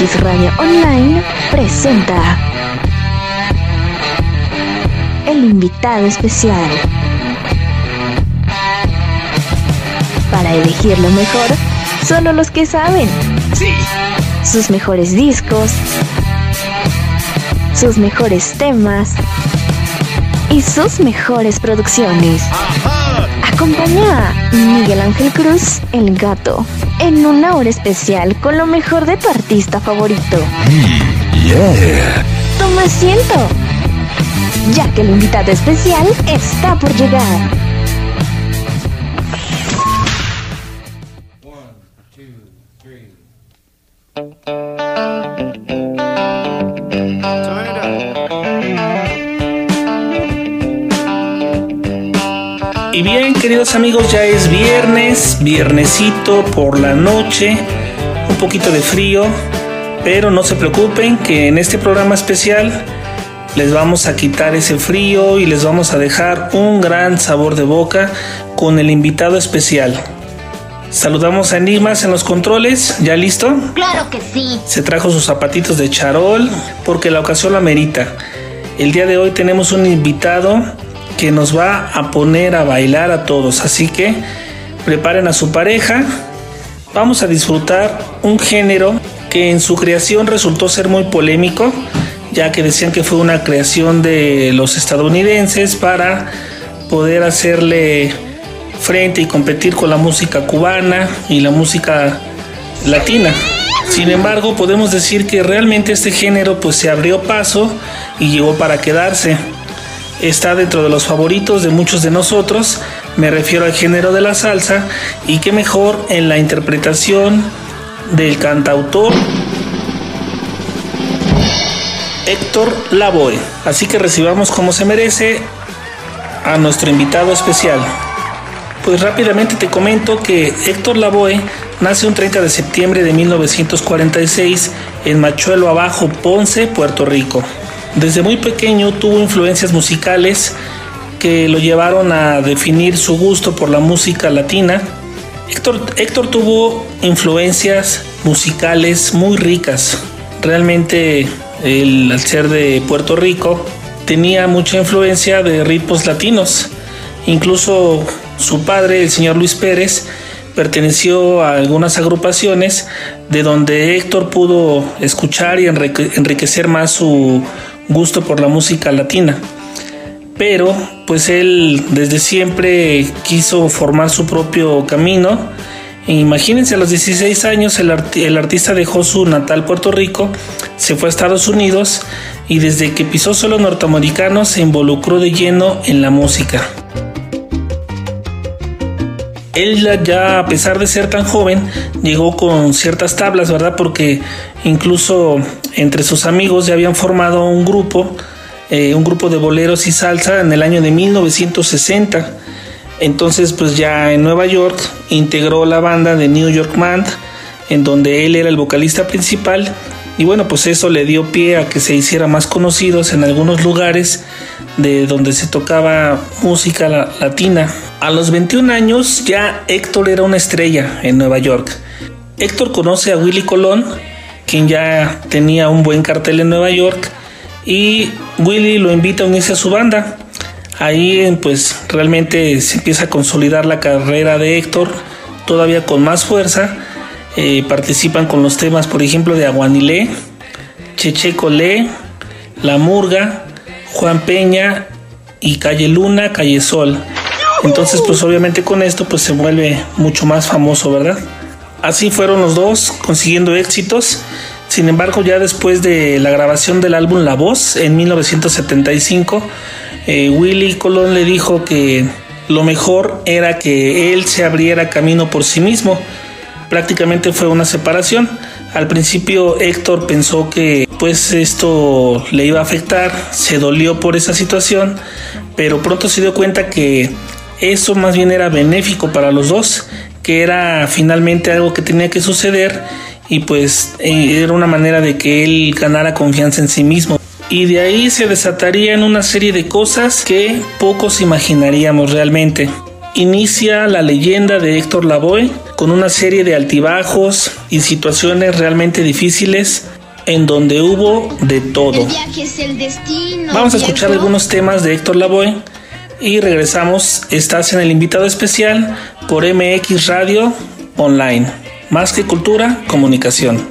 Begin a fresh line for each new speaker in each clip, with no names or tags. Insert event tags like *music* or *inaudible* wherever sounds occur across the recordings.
MX Radio Online presenta el invitado especial. Para elegir lo mejor, solo los que saben.
Sí.
Sus mejores discos, sus mejores temas y sus mejores producciones. Acompaña a Miguel Ángel Cruz, el gato, en una hora especial con lo mejor de tu artista favorito.
Yeah.
Toma asiento, ya que el invitado especial está por llegar.
Queridos amigos, ya es viernes, viernesito por la noche, un poquito de frío, pero no se preocupen que en este programa especial les vamos a quitar ese frío y les vamos a dejar un gran sabor de boca con el invitado especial. Saludamos a Enigmas en los controles, ¿ya listo?
Claro que sí.
Se trajo sus zapatitos de charol porque la ocasión la amerita. El día de hoy tenemos un invitado que nos va a poner a bailar a todos, así que preparen a su pareja. Vamos a disfrutar un género que en su creación resultó ser muy polémico, ya que decían que fue una creación de los estadounidenses para poder hacerle frente y competir con la música cubana y la música latina. Sin embargo, podemos decir que realmente este género pues se abrió paso y llegó para quedarse. Está dentro de los favoritos de muchos de nosotros, me refiero al género de la salsa y qué mejor en la interpretación del cantautor Héctor Lavoe. Así que recibamos como se merece a nuestro invitado especial. Pues rápidamente te comento que Héctor Lavoe nace un 30 de septiembre de 1946 en Machuelo Abajo, Ponce, Puerto Rico. Desde muy pequeño tuvo influencias musicales que lo llevaron a definir su gusto por la música latina. Héctor, Héctor tuvo influencias musicales muy ricas. Realmente él, al ser de Puerto Rico, tenía mucha influencia de ritmos latinos. Incluso su padre, el señor Luis Pérez, perteneció a algunas agrupaciones de donde Héctor pudo escuchar y enrique- enriquecer más su gusto por la música latina. Pero pues él desde siempre quiso formar su propio camino. E imagínense, a los 16 años el, el artista dejó su natal Puerto Rico, se fue a Estados Unidos y desde que pisó suelo norteamericano se involucró de lleno en la música. Él ya- a pesar de ser tan joven llegó con ciertas tablas, ¿verdad? Porque incluso entre sus amigos ya habían formado un grupo, eh, un grupo de boleros y salsa en el año de 1960. Entonces pues ya en Nueva York integró la banda de New York Band, en donde él era el vocalista principal. Y bueno, pues eso le dio pie a que se hiciera más conocidos en algunos lugares de donde se tocaba música la- latina. A los 21 años ya Héctor era una estrella en Nueva York. Héctor conoce a Willy Colón, quien ya tenía un buen cartel en Nueva York, y Willy lo invita a unirse a su banda. Ahí pues realmente se empieza a consolidar la carrera de Héctor, todavía con más fuerza. Eh, participan con los temas, por ejemplo, de Aguanilé, Cheche Colé, La Murga, Juan Peña y Calle Luna, Calle Sol. Entonces, pues obviamente con esto pues se vuelve mucho más famoso, ¿verdad? Así fueron los dos consiguiendo éxitos. Sin embargo, ya después de la grabación del álbum La Voz en 1975, eh, Willy Colón le dijo que lo mejor era que él se abriera camino por sí mismo. Prácticamente fue una separación. Al principio Héctor pensó que pues esto le iba a afectar, se dolió por esa situación, pero pronto se dio cuenta que eso más bien era benéfico para los dos, que era finalmente algo que tenía que suceder y pues eh, era una manera de que él ganara confianza en sí mismo. Y de ahí se desatarían una serie de cosas que pocos imaginaríamos realmente. Inicia la leyenda de Héctor Lavoe con una serie de altibajos y situaciones realmente difíciles en donde hubo de todo. Vamos a escuchar algunos temas de Héctor Lavoe y regresamos. Estás en el invitado especial por MX Radio Online. Más que cultura, comunicación.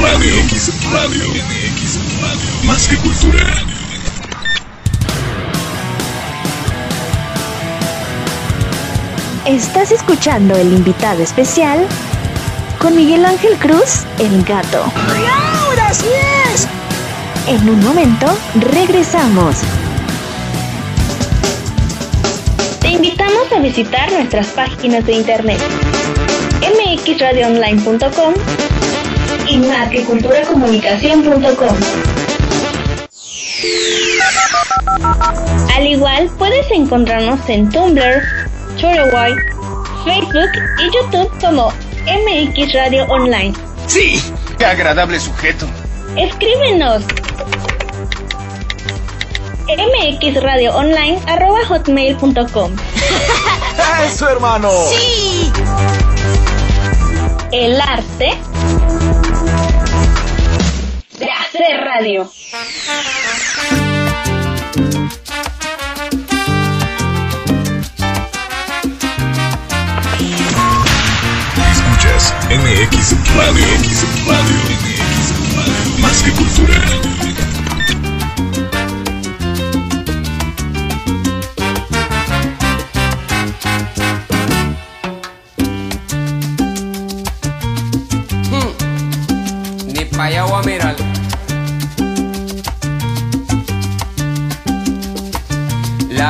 Radio. MX Radio. MX Radio. Más que cultura.
Estás escuchando el invitado especial con Miguel Ángel Cruz, el gato.
ahora sí es!
En un momento, regresamos. Te invitamos a visitar nuestras páginas de internet mxradioonline.com y marqueculturacomunicación.com. Al igual, puedes encontrarnos en Tumblr, Twitter, Facebook y YouTube como MX Radio Online.
¡Sí! ¡Qué agradable sujeto!
Escríbenos mxradioonline.hotmail.com *laughs*
¡Eso, hermano!
¡Sí! El arte radio.
Escuchas MX Radio, MX Radio, MX Radio. Más que cultura.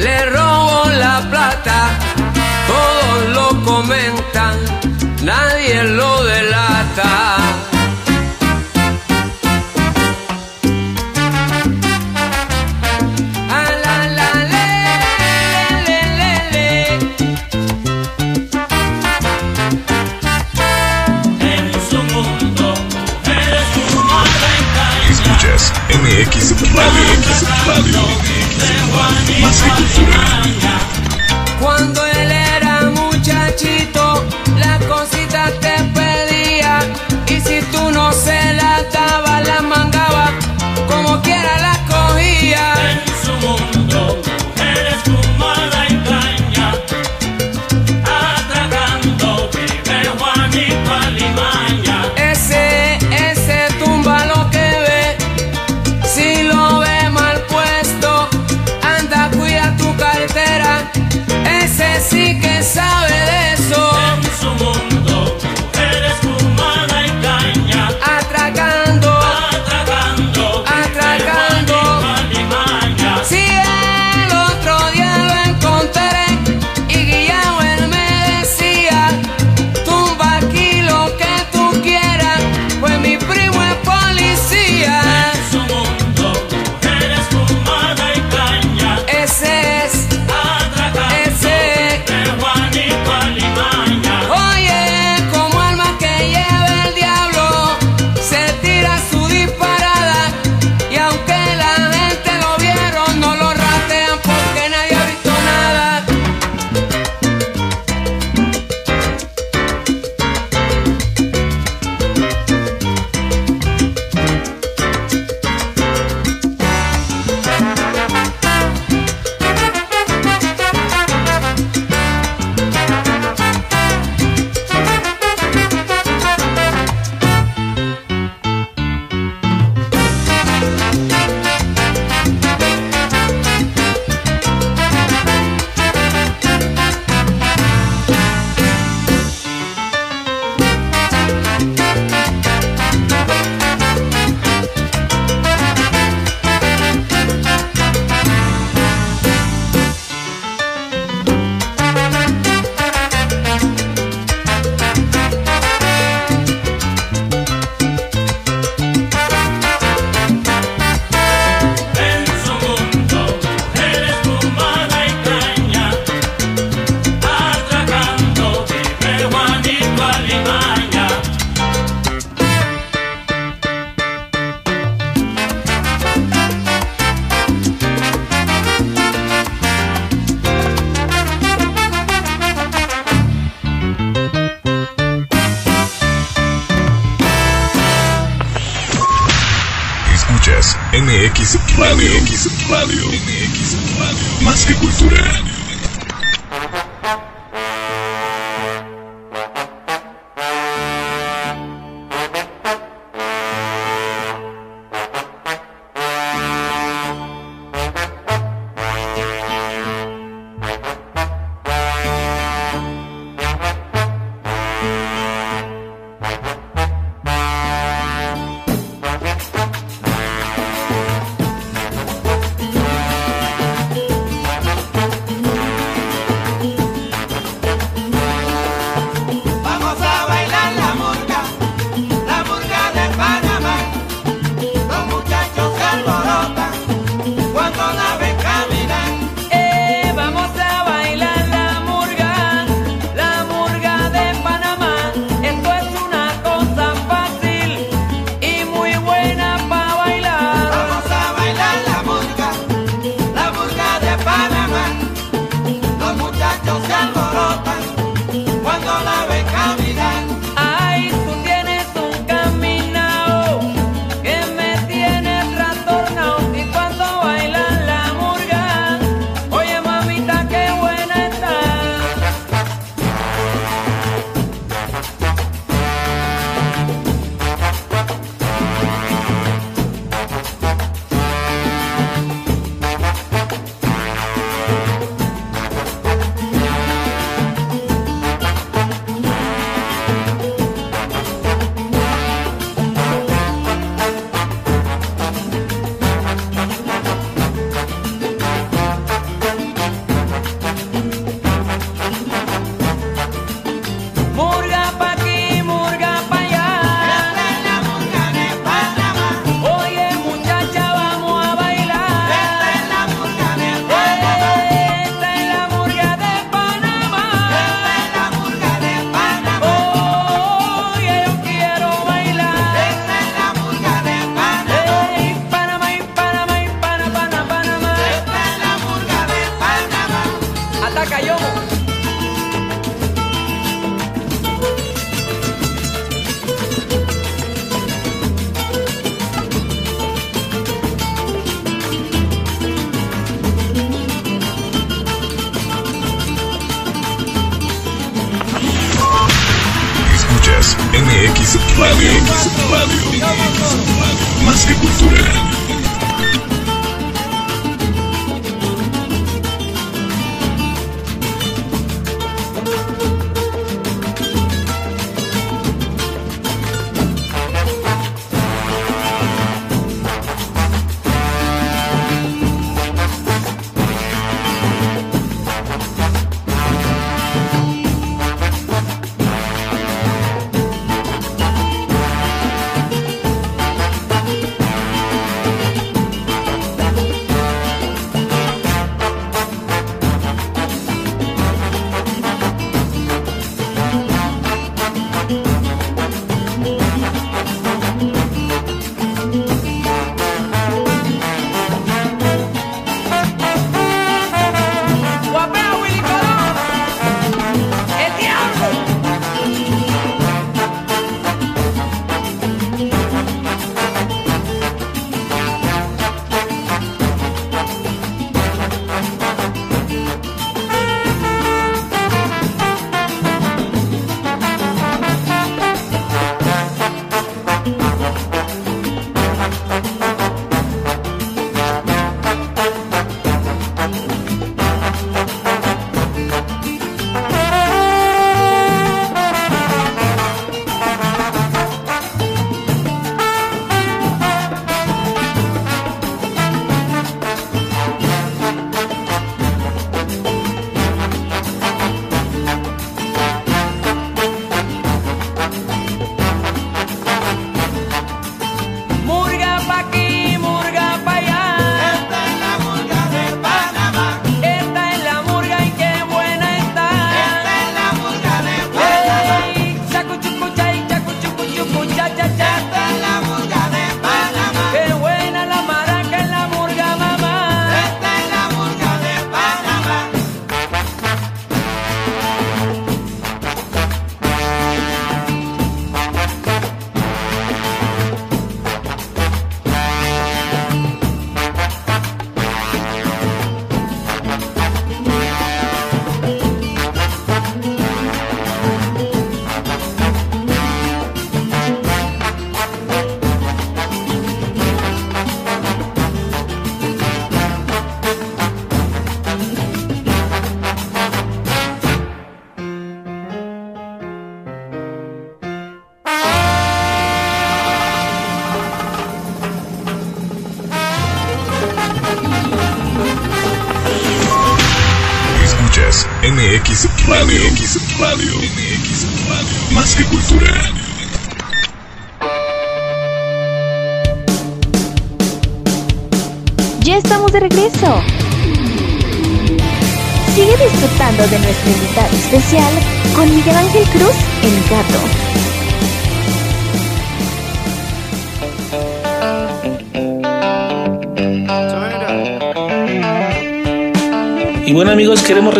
le robo la plata, todos lo comentan, nadie lo delata.
Escuchas MX Radio, MX Radio.
Cuando él era muchachito,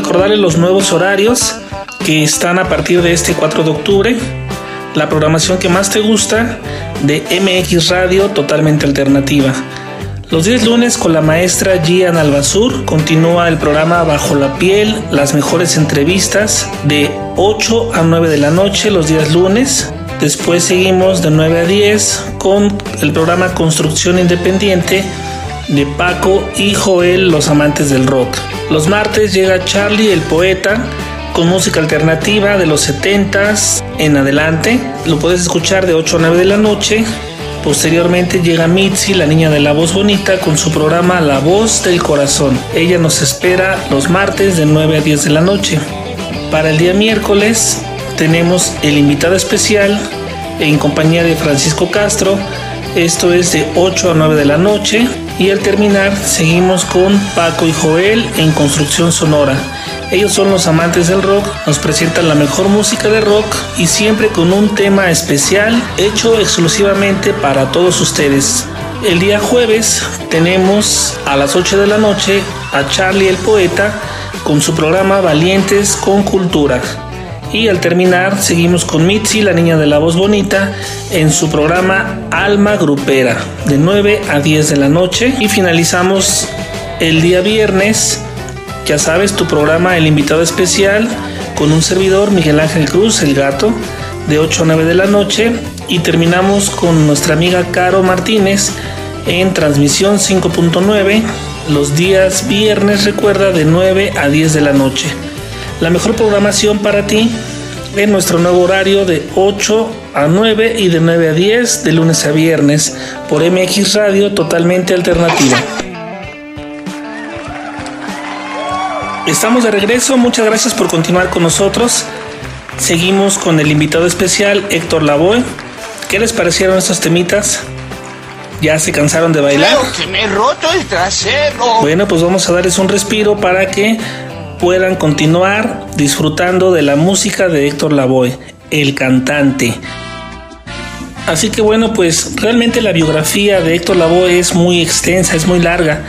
recordarles los nuevos horarios que están a partir de este 4 de octubre. La programación que más te gusta de MX Radio totalmente alternativa. Los días lunes con la maestra Gian Albazur continúa el programa Bajo la piel, las mejores entrevistas de 8 a 9 de la noche los días lunes. Después seguimos de 9 a 10 con el programa Construcción Independiente de Paco y Joel, los amantes del rock. Los martes llega Charlie, el poeta, con música alternativa de los 70s en adelante. Lo puedes escuchar de 8 a 9 de la noche. Posteriormente llega Mitzi, la niña de la voz bonita, con su programa La voz del corazón. Ella nos espera los martes de 9 a 10 de la noche. Para el día miércoles tenemos el invitado especial en compañía de Francisco Castro. Esto es de 8 a 9 de la noche. Y al terminar seguimos con Paco y Joel en Construcción Sonora. Ellos son los amantes del rock, nos presentan la mejor música de rock y siempre con un tema especial hecho exclusivamente para todos ustedes. El día jueves tenemos a las 8 de la noche a Charlie el Poeta con su programa Valientes con Cultura. Y al terminar seguimos con Mitzi, la niña de la voz bonita, en su programa Alma Grupera, de 9 a 10 de la noche. Y finalizamos el día viernes, ya sabes, tu programa El invitado especial, con un servidor, Miguel Ángel Cruz, el gato, de 8 a 9 de la noche. Y terminamos con nuestra amiga Caro Martínez en transmisión 5.9, los días viernes, recuerda, de 9 a 10 de la noche la mejor programación para ti en nuestro nuevo horario de 8 a 9 y de 9 a 10 de lunes a viernes por MX Radio totalmente alternativa. Estamos de regreso, muchas gracias por continuar con nosotros. Seguimos con el invitado especial Héctor Lavoe. ¿Qué les parecieron estos temitas? ¿Ya se cansaron de bailar?
Creo que me he roto el trasero.
Bueno, pues vamos a darles un respiro para que puedan continuar disfrutando de la música de Héctor Lavoe, el cantante. Así que bueno, pues realmente la biografía de Héctor Lavoe es muy extensa, es muy larga.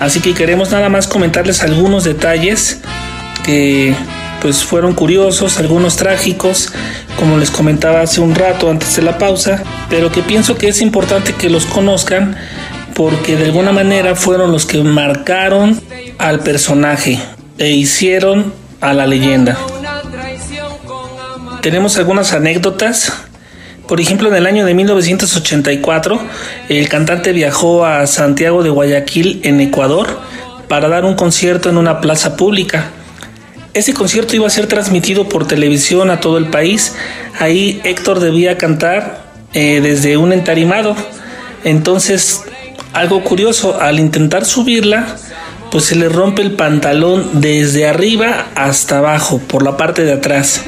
Así que queremos nada más comentarles algunos detalles que pues fueron curiosos, algunos trágicos, como les comentaba hace un rato antes de la pausa, pero que pienso que es importante que los conozcan porque de alguna manera fueron los que marcaron al personaje e hicieron a la leyenda. Tenemos algunas anécdotas. Por ejemplo, en el año de 1984, el cantante viajó a Santiago de Guayaquil, en Ecuador, para dar un concierto en una plaza pública. Ese concierto iba a ser transmitido por televisión a todo el país. Ahí Héctor debía cantar eh, desde un entarimado. Entonces, algo curioso, al intentar subirla, pues se le rompe el pantalón desde arriba hasta abajo, por la parte de atrás.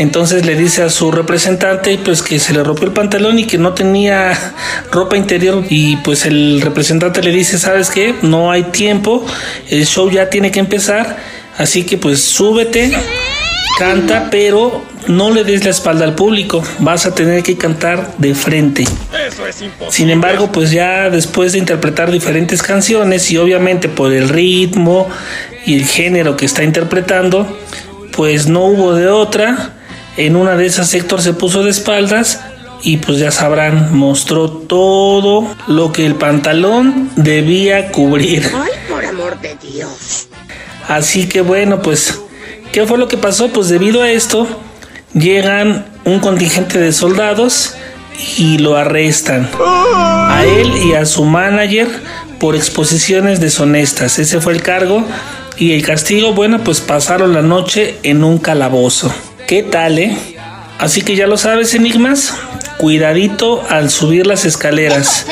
Entonces le dice a su representante pues que se le rompió el pantalón y que no tenía ropa interior y pues el representante le dice, "¿Sabes qué? No hay tiempo, el show ya tiene que empezar, así que pues súbete, canta, pero no le des la espalda al público, vas a tener que cantar de frente." Sin embargo, pues ya después de interpretar diferentes canciones y obviamente por el ritmo y el género que está interpretando, pues no hubo de otra. En una de esas Héctor se puso de espaldas y pues ya sabrán, mostró todo lo que el pantalón debía cubrir.
Ay, por amor de Dios.
Así que bueno, pues, ¿qué fue lo que pasó? Pues debido a esto, llegan un contingente de soldados y lo arrestan a él y a su manager por exposiciones deshonestas. Ese fue el cargo y el castigo, bueno, pues pasaron la noche en un calabozo. ¿Qué tal, eh? Así que ya lo sabes, enigmas. Cuidadito al subir las escaleras.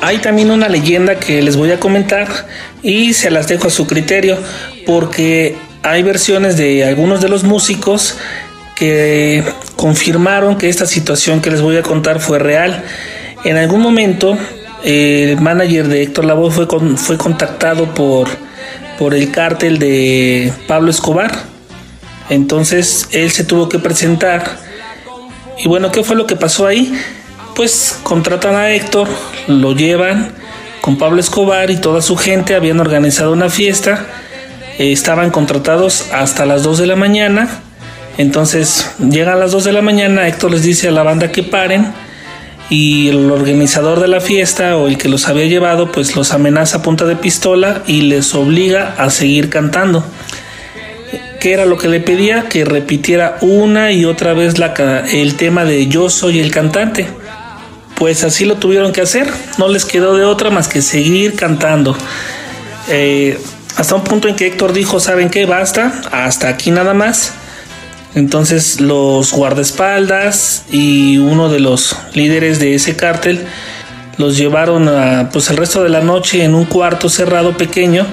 Hay también una leyenda que les voy a comentar y se las dejo a su criterio porque hay versiones de algunos de los músicos que confirmaron que esta situación que les voy a contar fue real. En algún momento el manager de Héctor Lavoe fue, con, fue contactado por, por el cártel de Pablo Escobar. Entonces él se tuvo que presentar. Y bueno, ¿qué fue lo que pasó ahí? Pues contratan a Héctor, lo llevan con Pablo Escobar y toda su gente, habían organizado una fiesta, estaban contratados hasta las 2 de la mañana. Entonces llegan a las 2 de la mañana, Héctor les dice a la banda que paren y el organizador de la fiesta o el que los había llevado pues los amenaza a punta de pistola y les obliga a seguir cantando. ¿Qué era lo que le pedía? Que repitiera una y otra vez el tema de Yo soy el cantante. Pues así lo tuvieron que hacer, no les quedó de otra más que seguir cantando. Eh, hasta un punto en que Héctor dijo, ¿saben qué? Basta, hasta aquí nada más. Entonces los guardaespaldas y uno de los líderes de ese cártel los llevaron a, pues el resto de la noche en un cuarto cerrado pequeño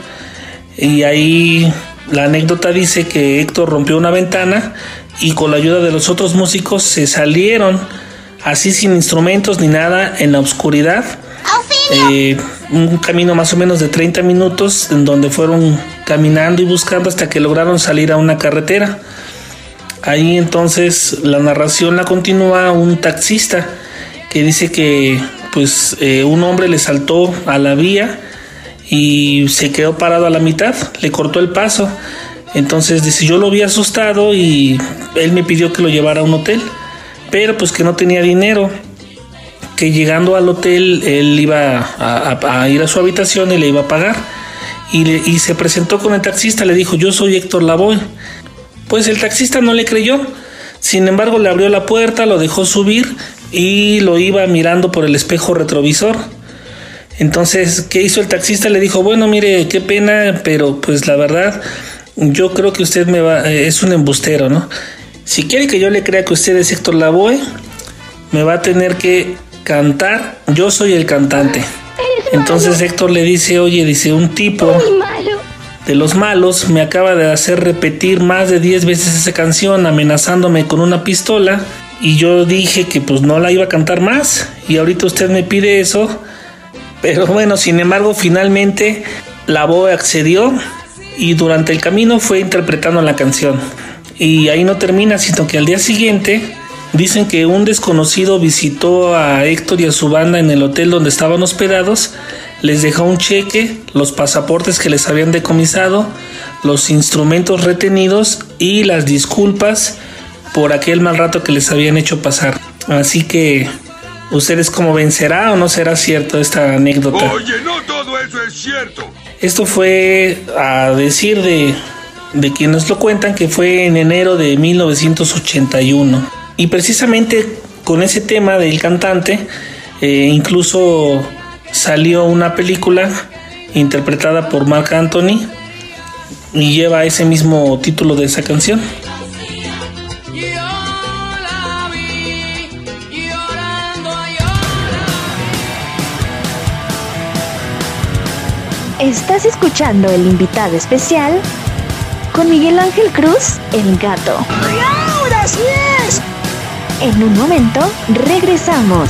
y ahí la anécdota dice que Héctor rompió una ventana y con la ayuda de los otros músicos se salieron así sin instrumentos ni nada en la oscuridad. Eh, un camino más o menos de 30 minutos en donde fueron caminando y buscando hasta que lograron salir a una carretera. Ahí entonces la narración la continúa un taxista que dice que pues eh, un hombre le saltó a la vía y se quedó parado a la mitad, le cortó el paso. Entonces dice, yo lo vi asustado y él me pidió que lo llevara a un hotel, pero pues que no tenía dinero, que llegando al hotel él iba a, ir a su habitación y le iba a pagar. Y, y se presentó con el taxista, le dijo, yo soy Héctor Lavoe. Pues el taxista no le creyó, sin embargo le abrió la puerta, lo dejó subir y lo iba mirando por el espejo retrovisor. Entonces, ¿qué hizo el taxista? Le dijo, bueno, mire, qué pena, pero pues la verdad, yo creo que usted me va, eh, es un embustero, ¿no? Si quiere que yo le crea que usted es Héctor Lavoe, me va a tener que cantar, yo soy el cantante. Entonces Héctor le dice, oye, dice, un tipo de los malos me acaba de hacer repetir más de 10 veces esa canción amenazándome con una pistola y yo dije que pues no la iba a cantar más y ahorita usted me pide eso pero *laughs* bueno, sin embargo, finalmente la voz accedió y durante el camino fue interpretando la canción. Y ahí no termina, sino que al día siguiente dicen que un desconocido visitó a Héctor y a su banda en el hotel donde estaban hospedados, les dejó un cheque, los pasaportes que les habían decomisado, los instrumentos retenidos y las disculpas por aquel mal rato que les habían hecho pasar. Así que ¿Ustedes cómo ven? ¿Será o no será cierto esta anécdota?
Oye, no todo eso es cierto.
Esto fue a decir de, de quienes lo cuentan que fue en enero de 1981. Y precisamente con ese tema del cantante, eh, incluso salió una película interpretada por Mark Anthony y lleva ese mismo título de esa canción.
Estás escuchando el invitado especial con Miguel Ángel Cruz, el gato.
¡Ahora sí es!
En un momento, regresamos.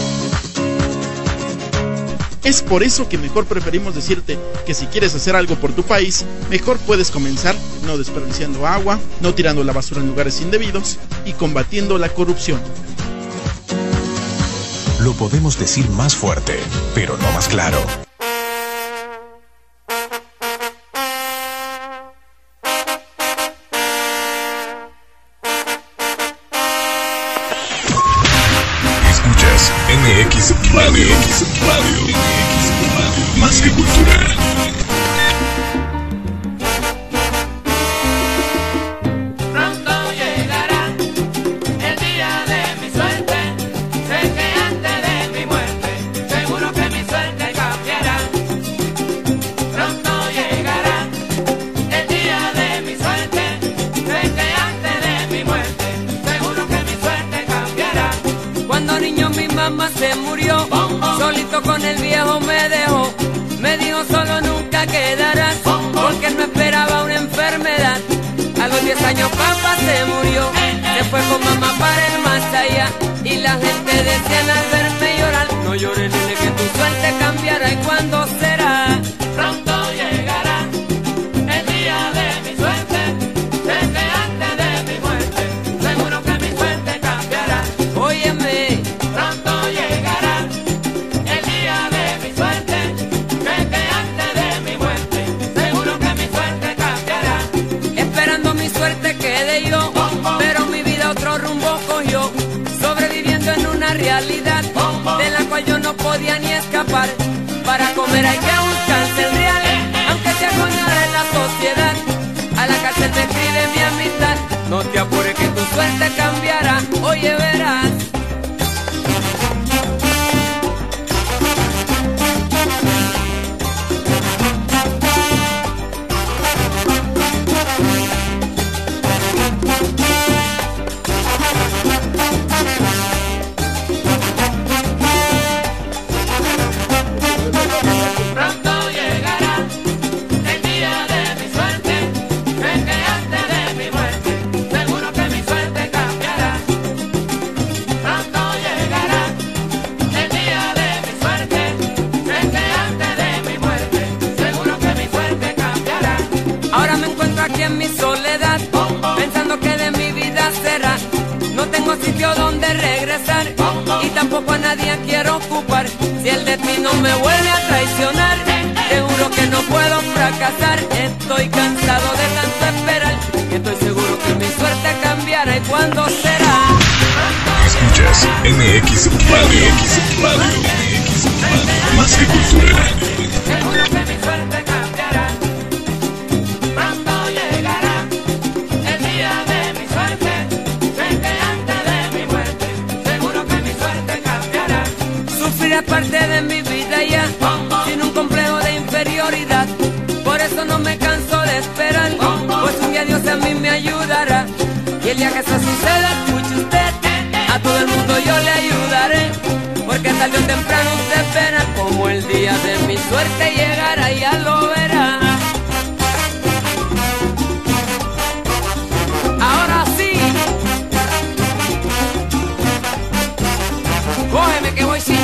Es por eso que mejor preferimos decirte que si quieres hacer algo por tu país, mejor puedes comenzar no desperdiciando agua, no tirando la basura en lugares indebidos y combatiendo la corrupción.
Lo podemos decir más fuerte, pero no más claro.
eres parte de mi vida ya, sin un complejo de inferioridad. Por eso no me canso de esperar, pues un día Dios a mí me ayudará. Y el día que eso suceda, escuche usted, a todo el mundo yo le ayudaré. Porque tarde o temprano usted verá como el día de mi suerte llegará
y
a lo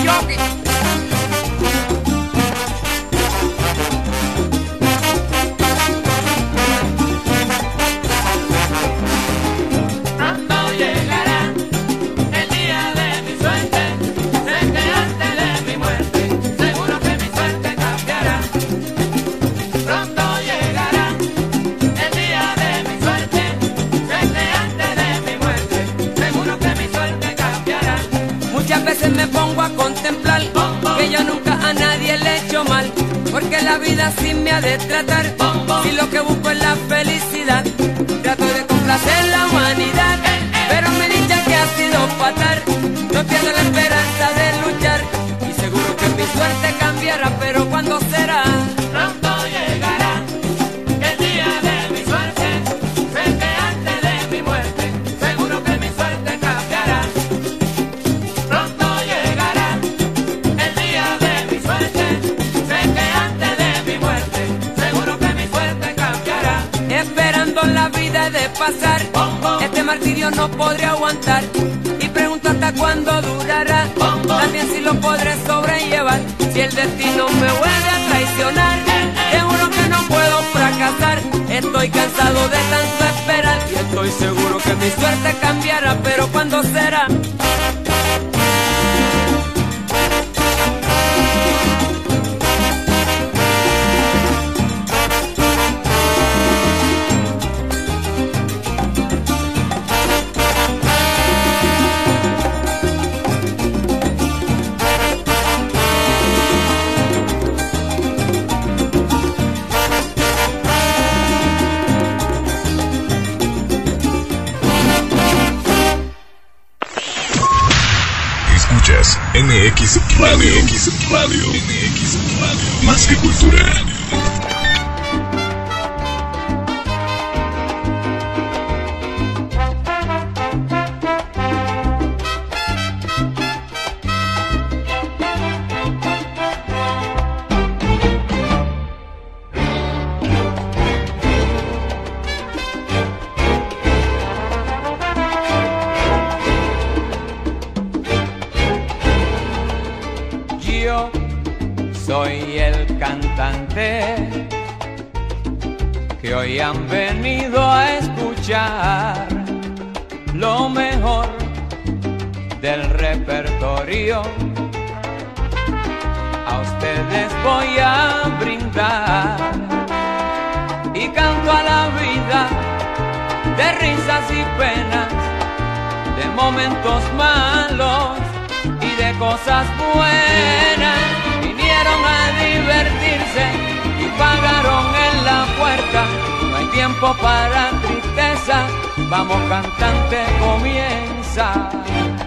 Yorkie. pongo a contemplar que yo nunca a nadie le he hecho mal, porque la vida sí me ha de tratar. Si lo que busco es la felicidad, trato de complacer la humanidad, pero me dicen que ha sido fatal. No pierdo la esperanza de luchar y seguro que mi suerte cambiará, pero fastidio no podré aguantar y pregunto hasta cuándo durará. También si lo podré sobrellevar si el destino me vuelve a traicionar. Seguro que no puedo fracasar. Estoy cansado de tanto esperar y estoy seguro que mi suerte cambiará, pero ¿cuándo será?
MX Radio. MX Más que cultura.
Momentos malos y de cosas buenas. Vinieron a divertirse y pagaron en la puerta. No hay tiempo para tristeza, vamos cantante, comienza.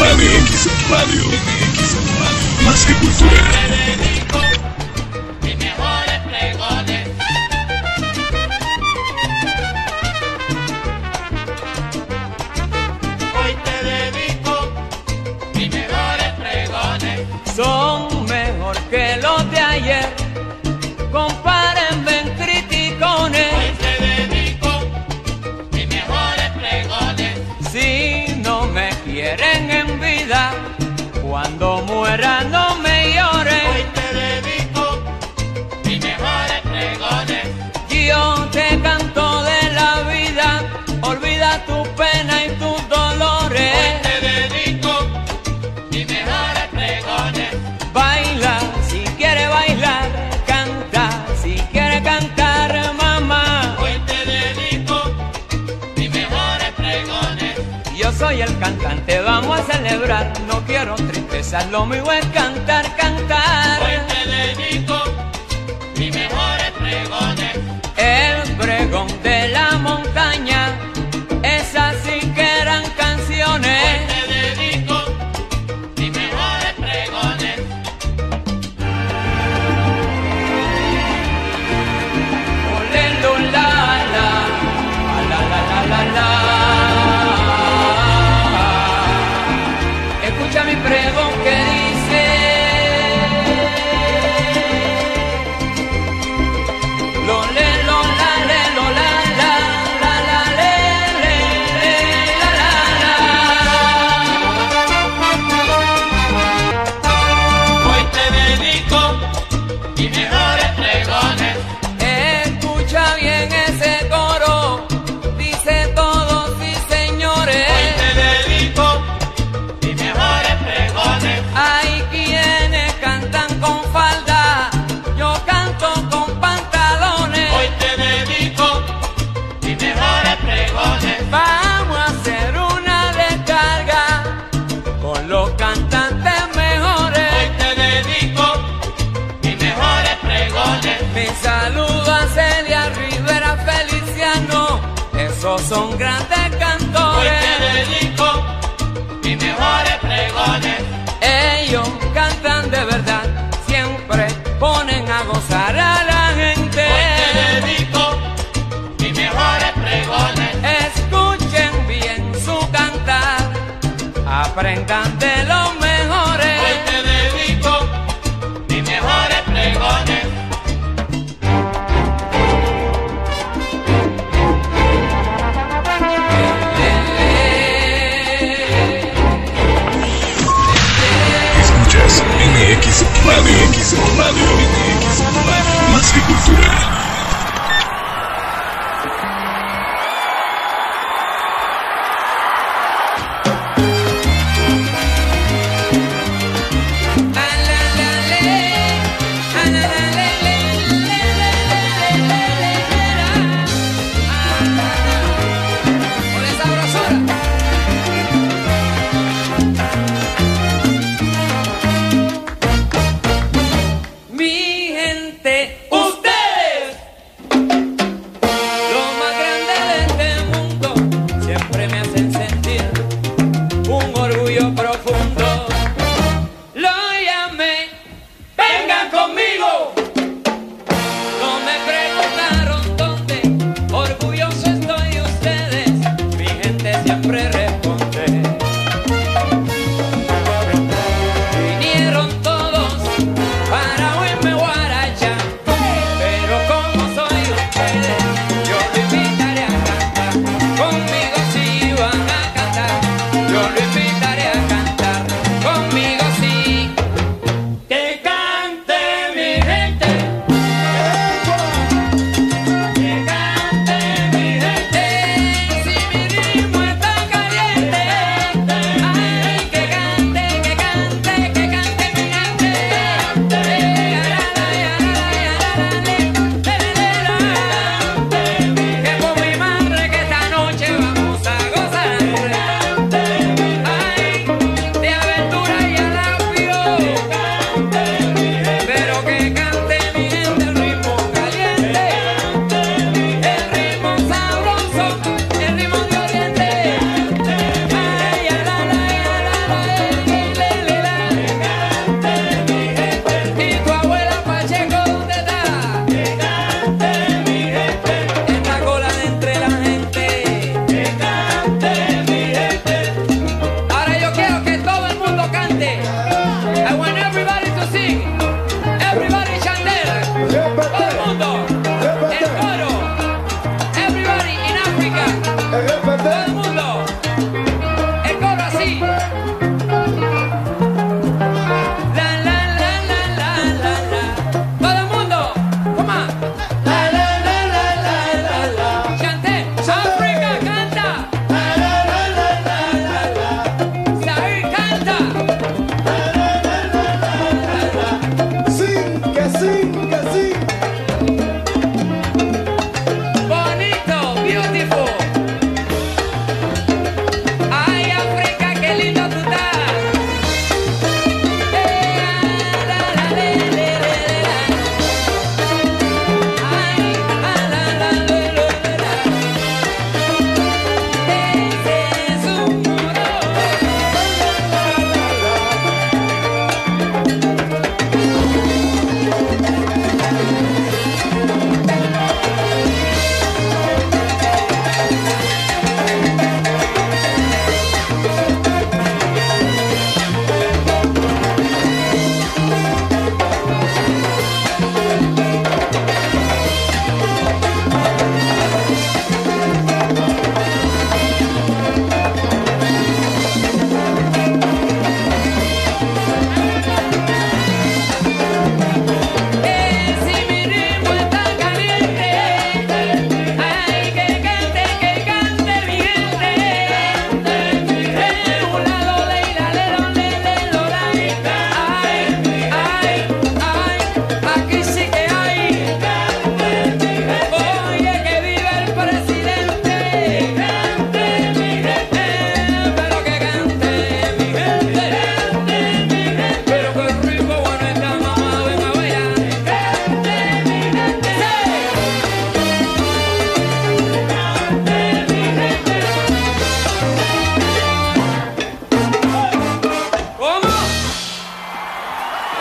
Radio. Radio. Más que cultura.
No quiero tristeza, lo mío es cantar. Son grandes
Hoy
cantores.
te dedico mis mejores pregones.
Ellos cantan de verdad, siempre ponen a gozar a la gente.
Hoy te dedico mis mejores pregones.
Escuchen bien su cantar, aprendan
Radio. MX sentir.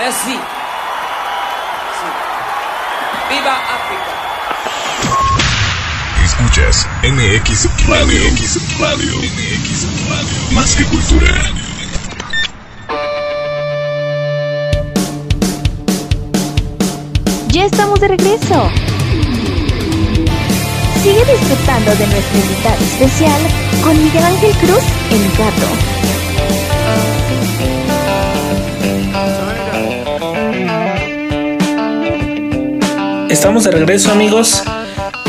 Es así. Sí.
¡Viva África!
Escuchas MX Radio. MX Radio. Radio. Más que cultura.
Ya estamos de regreso. Sigue disfrutando de nuestro invitado especial con Miguel Ángel Cruz en Gato.
Estamos de regreso amigos.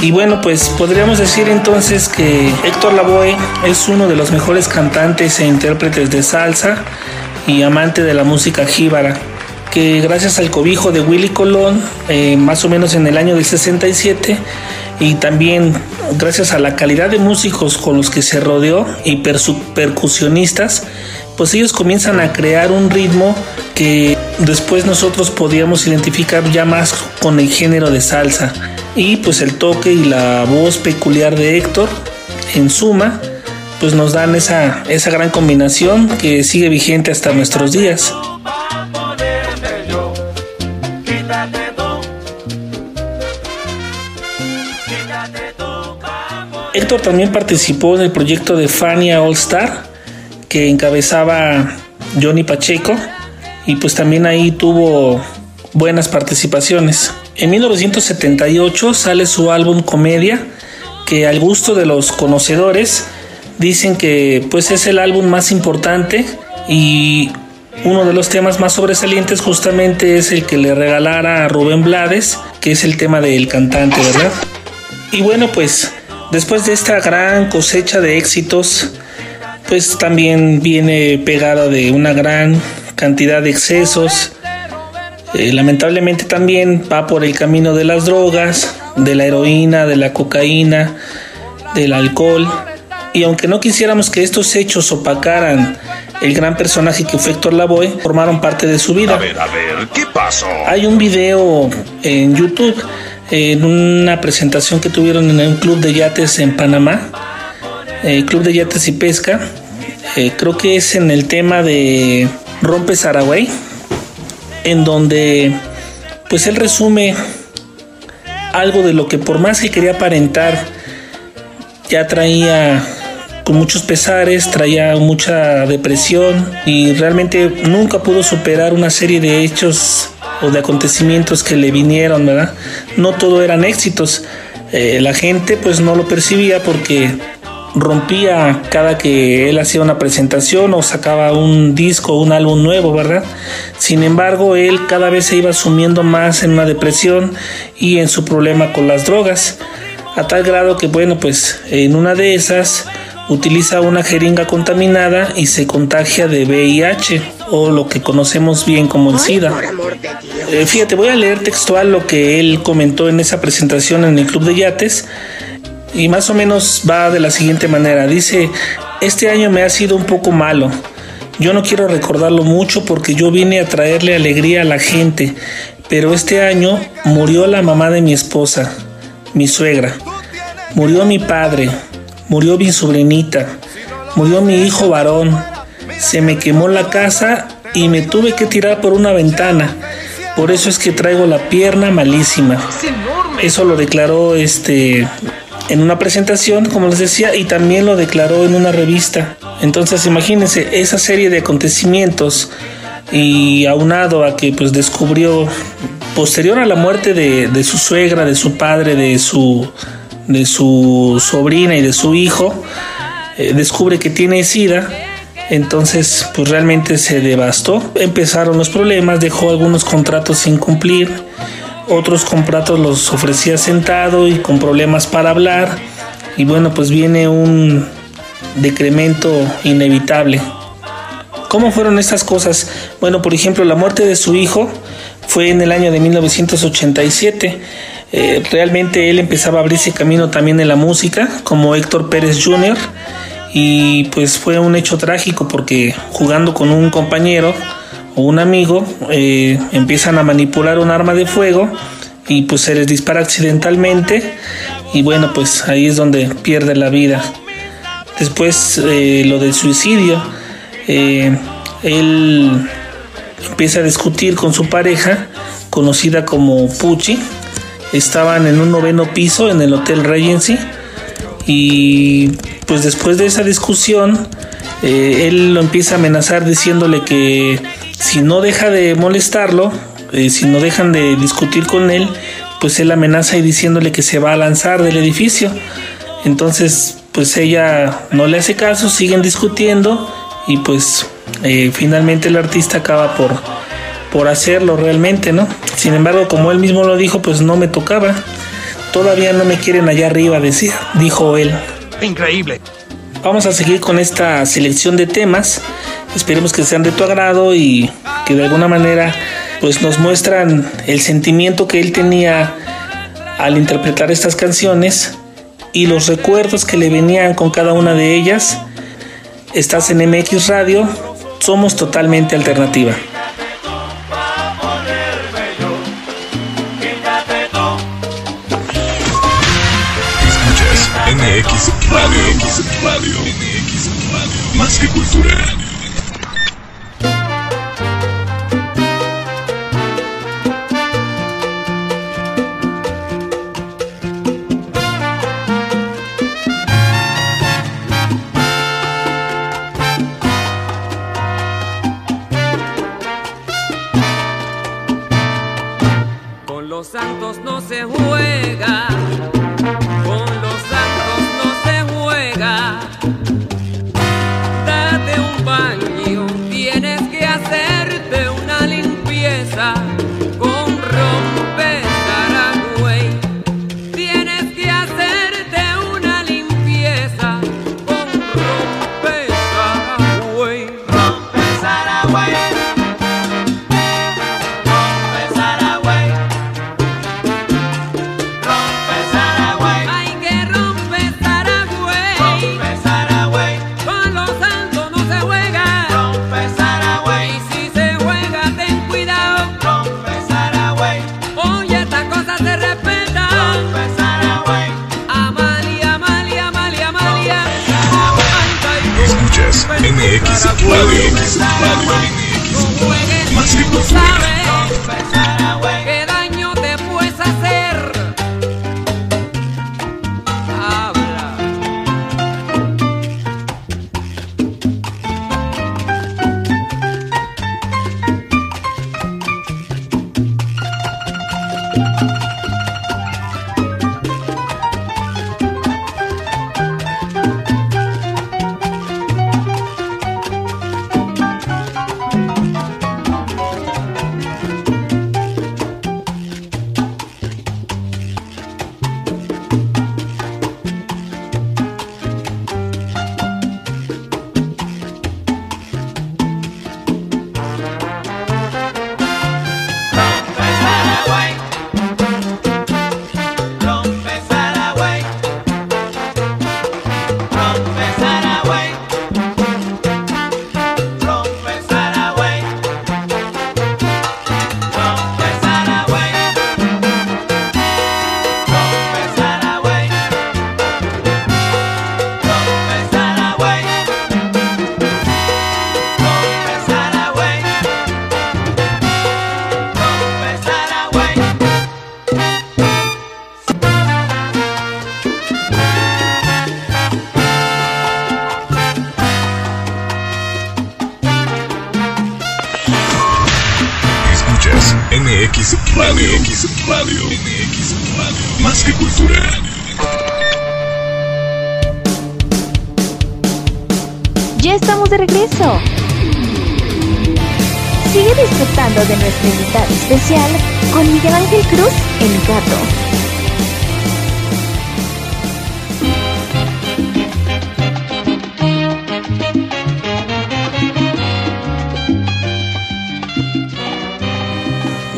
Y bueno pues podríamos decir entonces que Héctor Lavoe es uno de los mejores cantantes e intérpretes de salsa y amante de la música jíbara que gracias al cobijo de Willy Colón eh, más o menos en el año del 67 y también gracias a la calidad de músicos con los que se rodeó y percusionistas pues ellos comienzan a crear un ritmo que después nosotros podíamos identificar ya más con el género de salsa y pues el toque y la voz peculiar de Héctor en suma pues nos dan esa, esa gran combinación que sigue vigente hasta nuestros días. Héctor también participó en el proyecto de Fania All Star que encabezaba Johnny Pacheco y pues también ahí tuvo buenas participaciones. En 1978 sale su álbum Comedia que al gusto de los conocedores dicen que pues es el álbum más importante y uno de los temas más sobresalientes justamente es el que le regalara a Rubén Blades, que es el tema del cantante, ¿verdad? Y bueno, pues después de esta gran cosecha de éxitos, pues también viene pegada de una gran cantidad de excesos. Eh, lamentablemente también va por el camino de las drogas, de la heroína, de la cocaína, del alcohol. Y aunque no quisiéramos que estos hechos opacaran el gran personaje que fue Héctor Lavoe, formaron parte de su vida.
A ver, a ver, ¿qué pasó?
Hay un video en YouTube en una presentación que tuvieron en un club de yates en Panamá, eh, Club de Yates y Pesca. Eh, creo que es en el tema de Rompe Saragüey, en donde pues él resume algo de lo que por más que quería aparentar, ya traía con muchos pesares, traía mucha depresión y realmente nunca pudo superar una serie de hechos o de acontecimientos que le vinieron, ¿verdad? No todo eran éxitos. Eh, la gente pues no lo percibía porque rompía cada que él hacía una presentación o sacaba un disco o un álbum nuevo, ¿verdad? Sin embargo, él cada vez se iba sumiendo más en una depresión y en su problema con las drogas, a tal grado que, bueno, pues en una de esas utiliza una jeringa contaminada y se contagia de VIH o lo que conocemos bien como el SIDA. Eh, fíjate, voy a leer textual lo que él comentó en esa presentación en el Club de Yates y más o menos va de la siguiente manera. Dice, este año me ha sido un poco malo. Yo no quiero recordarlo mucho porque yo vine a traerle alegría a la gente, pero este año murió la mamá de mi esposa, mi suegra. Murió mi padre, murió mi sobrinita, murió mi hijo varón. Se me quemó la casa y me tuve que tirar por una ventana. Por eso es que traigo la pierna malísima. Eso lo declaró este en una presentación, como les decía, y también lo declaró en una revista. Entonces, imagínense esa serie de acontecimientos y aunado a que pues descubrió posterior a la muerte de, de su suegra, de su padre, de su de su sobrina y de su hijo, eh, descubre que tiene SIDA, entonces pues realmente se devastó. Empezaron los problemas, dejó algunos contratos sin cumplir, otros contratos los ofrecía sentado y con problemas para hablar, y bueno, pues viene un decremento inevitable. ¿Cómo fueron estas cosas? Bueno, por ejemplo, la muerte de su hijo fue en el año de 1987. Eh, realmente él empezaba a abrirse camino también en la música, como Héctor Pérez Jr. Y pues fue un hecho trágico porque jugando con un compañero un amigo, eh, empiezan a manipular un arma de fuego y pues se les dispara accidentalmente y bueno, pues ahí es donde pierde la vida. Después eh, lo del suicidio, eh, él empieza a discutir con su pareja, conocida como Pucci, estaban en un noveno piso en el Hotel Regency y pues después de esa discusión eh, él lo empieza a amenazar diciéndole que si no deja de molestarlo, eh, si no dejan de discutir con él, pues él amenaza y diciéndole que se va a lanzar del edificio. Entonces, pues ella no le hace caso, siguen discutiendo y pues eh, finalmente el artista acaba por, por hacerlo realmente, ¿no? Sin embargo, como él mismo lo dijo, pues no me tocaba. Todavía no me quieren allá arriba, decía, dijo él.
Increíble.
Vamos a seguir con esta selección de temas. Esperemos que sean de tu agrado y que de alguna manera pues nos muestran el sentimiento que él tenía al interpretar estas canciones y los recuerdos que le venían con cada una de ellas. Estás en MX Radio, somos totalmente alternativa.
Escuchas MX Radio. MX Radio. Más que cultura.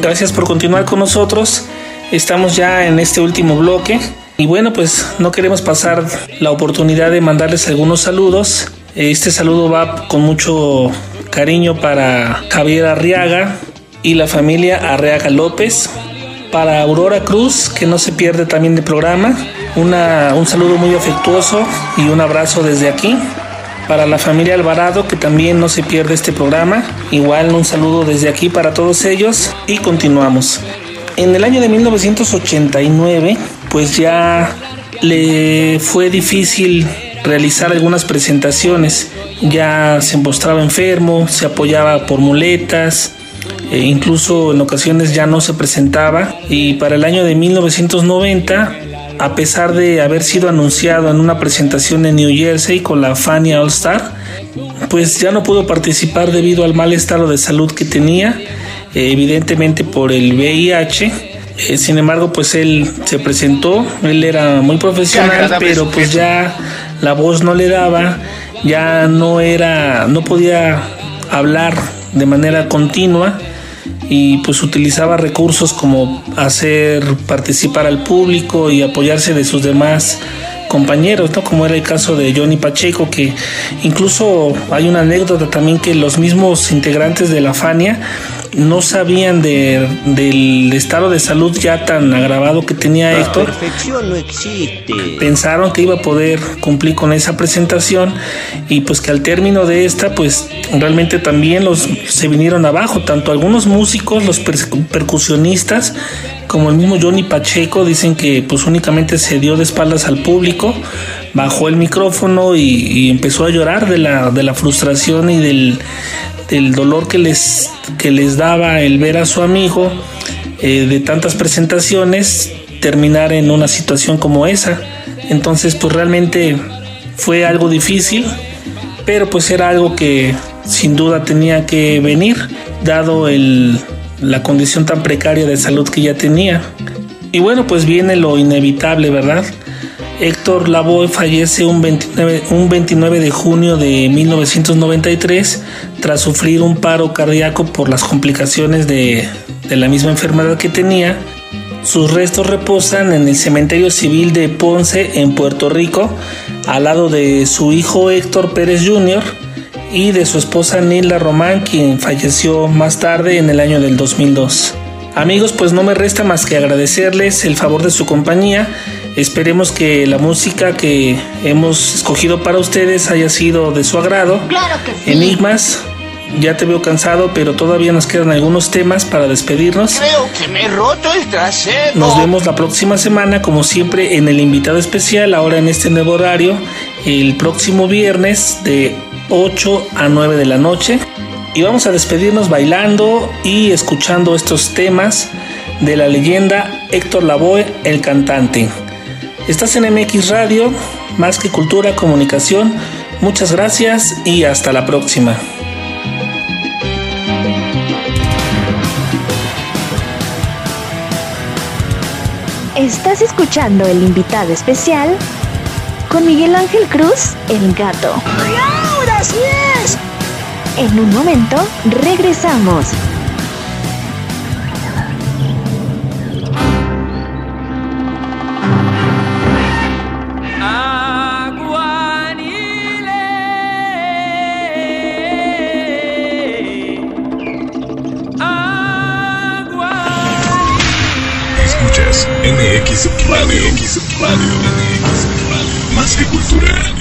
Gracias por continuar con nosotros. Estamos ya en este último bloque. Y bueno, pues no queremos pasar la oportunidad de mandarles algunos saludos. Este saludo va con mucho cariño para Javier Arriaga y la familia Arriaga López. Para Aurora Cruz, que no se pierde también del programa. Un saludo muy afectuoso y un abrazo desde aquí. Para la familia Alvarado, que también no se pierde este programa. Igual un saludo desde aquí para todos ellos y continuamos. En el año de 1989, pues ya le fue difícil realizar algunas presentaciones. Ya se mostraba enfermo, se apoyaba por muletas, e incluso en ocasiones ya no se presentaba. Y para el año de 1990, a pesar de haber sido anunciado en una presentación en New Jersey con la Fania All Star, pues ya no pudo participar debido al mal estado de salud que tenía, evidentemente por el VIH eh, sin embargo, pues él se presentó, él era muy profesional, pero pues ya la voz no le daba, ya no era, no podía hablar de manera continua y pues utilizaba recursos como hacer participar al público y apoyarse de sus demás compañeros, ¿no? Como era el caso de Johnny Pacheco, que incluso hay una anécdota también que los mismos integrantes de la Fania no sabían de, del estado de salud ya tan agravado que tenía Héctor.
perfección no existe.
Pensaron que iba a poder cumplir con esa presentación y pues que al término de esta pues realmente también los se vinieron abajo, tanto algunos músicos, los percusionistas como el mismo Johnny Pacheco dicen que pues únicamente se dio de espaldas al público, bajó el micrófono y, y empezó a llorar de la, de la frustración y del, el dolor que les, que les daba el ver a su amigo eh, de tantas presentaciones terminar en una situación como esa. Entonces, pues realmente fue algo difícil, pero pues era algo que sin duda tenía que venir, dado el, la condición tan precaria de salud que ya tenía. Y bueno, pues viene lo inevitable, ¿verdad? Héctor Lavoe fallece un 29, un 29 de junio de 1993 tras sufrir un paro cardíaco por las complicaciones de, de la misma enfermedad que tenía. Sus restos reposan en el cementerio civil de Ponce en Puerto Rico, al lado de su hijo Héctor Pérez Jr. y de su esposa Nila Román, quien falleció más tarde en el año del 2002. Amigos, pues no me resta más que agradecerles el favor de su compañía. Esperemos que la música que hemos escogido para ustedes haya sido de su agrado.
Claro que sí.
Enigmas, ya te veo cansado, pero todavía nos quedan algunos temas para despedirnos.
Creo que me he roto el trasero.
Nos vemos la próxima semana, como siempre, en el invitado especial, ahora en este nuevo horario, el próximo viernes de 8 a 9 de la noche. Y vamos a despedirnos bailando y escuchando estos temas de la leyenda Héctor Lavoe, el cantante. Estás en MX Radio, más que cultura, comunicación. Muchas gracias y hasta la próxima.
Estás escuchando el invitado especial con Miguel Ángel Cruz, el gato.
¡Y ahora sí es!
En un momento, regresamos.
Radio. Radio. MX Radio. Más que cultura.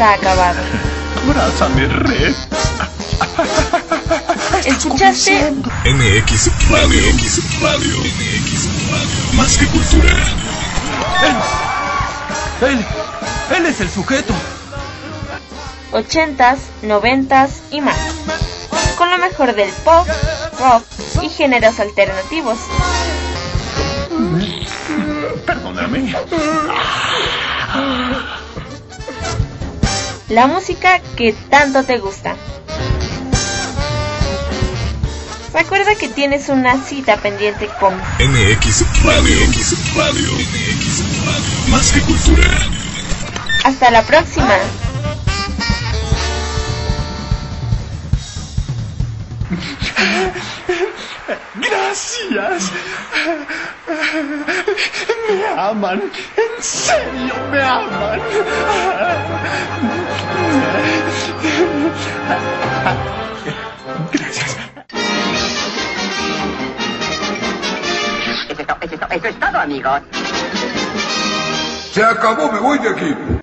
Ha acabado.
Abrázame, red.
¿Escuchaste?
MX Radio. MX Radio. MX Radio. Más que cultura.
Él, él es el sujeto.
80s, 90s y más. Con lo mejor del pop, rock y géneros alternativos.
Perdóname.
La música que tanto te gusta. Recuerda que tienes una cita pendiente con
MX Radio. MX Radio. MX Radio. Más que cultura.
Hasta la próxima. *laughs*
Me aman. En serio, me aman. Gracias.
Eso es, to- eso es to- eso es todo, amigos.
Se acabó, me voy de aquí.